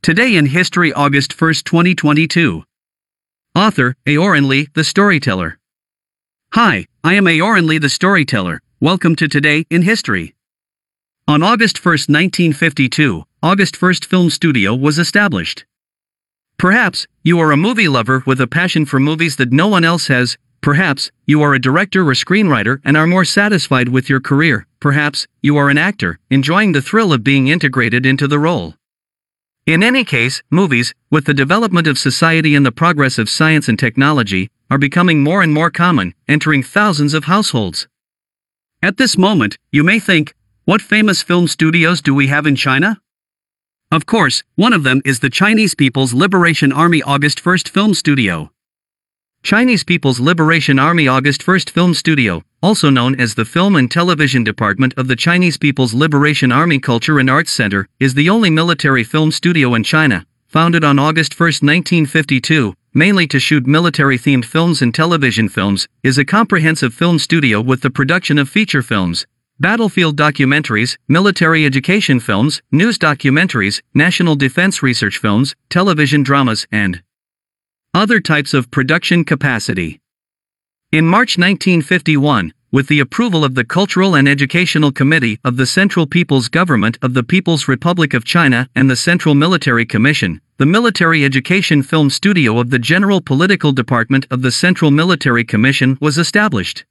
Today in History, August 1, 2022. Author, Aoran Lee, the Storyteller. Hi, I am Aoran Lee, the Storyteller. Welcome to Today in History. On August 1, 1952, August 1st Film Studio was established. Perhaps, you are a movie lover with a passion for movies that no one else has, perhaps, you are a director or screenwriter and are more satisfied with your career, perhaps, you are an actor, enjoying the thrill of being integrated into the role. In any case, movies, with the development of society and the progress of science and technology, are becoming more and more common, entering thousands of households. At this moment, you may think, what famous film studios do we have in China? Of course, one of them is the Chinese People's Liberation Army August 1st Film Studio. Chinese People's Liberation Army August 1st Film Studio, also known as the Film and Television Department of the Chinese People's Liberation Army Culture and Arts Center, is the only military film studio in China, founded on August 1, 1952, mainly to shoot military-themed films and television films, is a comprehensive film studio with the production of feature films, battlefield documentaries, military education films, news documentaries, national defense research films, television dramas, and other types of production capacity. In March 1951, with the approval of the Cultural and Educational Committee of the Central People's Government of the People's Republic of China and the Central Military Commission, the Military Education Film Studio of the General Political Department of the Central Military Commission was established.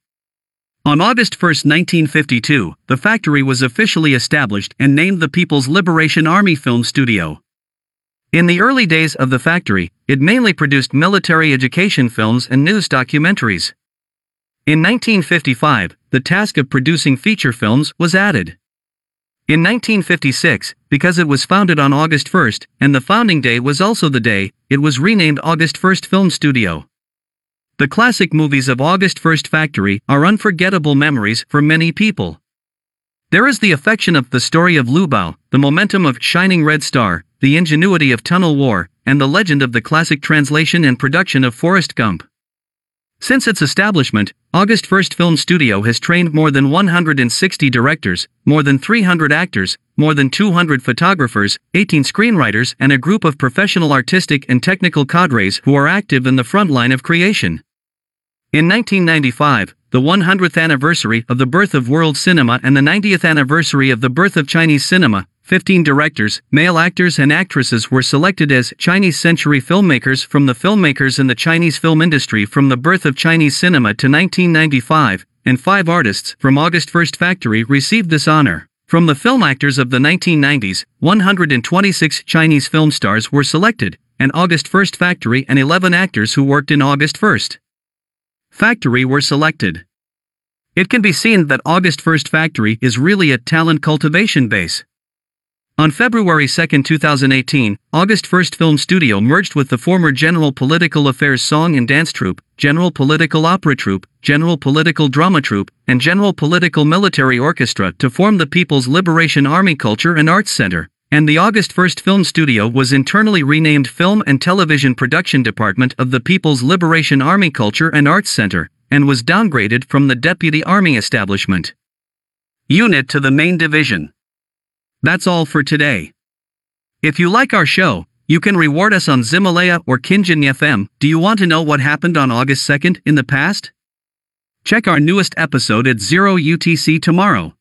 On August 1, 1952, the factory was officially established and named the People's Liberation Army Film Studio. In the early days of the factory, it mainly produced military education films and news documentaries. In 1955, the task of producing feature films was added. In 1956, because it was founded on August 1st, and the founding day was also the day, it was renamed August 1st Film Studio. The classic movies of August 1st Factory are unforgettable memories for many people. There is the affection of the story of Lu Bao, the momentum of Shining Red Star, the ingenuity of Tunnel War, and the legend of the classic translation and production of Forrest Gump. Since its establishment, August First Film Studio has trained more than 160 directors, more than 300 actors, more than 200 photographers, 18 screenwriters, and a group of professional artistic and technical cadres who are active in the front line of creation. In 1995, the 100th anniversary of the birth of world cinema and the 90th anniversary of the birth of Chinese cinema, 15 directors, male actors and actresses were selected as Chinese century filmmakers from the filmmakers in the Chinese film industry from the birth of Chinese cinema to 1995, and five artists from August First Factory received this honor. From the film actors of the 1990s, 126 Chinese film stars were selected, and August First Factory and 11 actors who worked in August First Factory were selected. It can be seen that August First Factory is really a talent cultivation base. On February 2, 2018, August 1st Film Studio merged with the former General Political Affairs Song and Dance Troupe, General Political Opera Troupe, General Political Drama Troupe, and General Political Military Orchestra to form the People's Liberation Army Culture and Arts Center. And the August 1st Film Studio was internally renamed Film and Television Production Department of the People's Liberation Army Culture and Arts Center, and was downgraded from the Deputy Army Establishment unit to the main division. That's all for today. If you like our show, you can reward us on Ximalaya or Qingting FM. Do you want to know what happened on August 2nd in the past? Check our newest episode at 0 UTC tomorrow.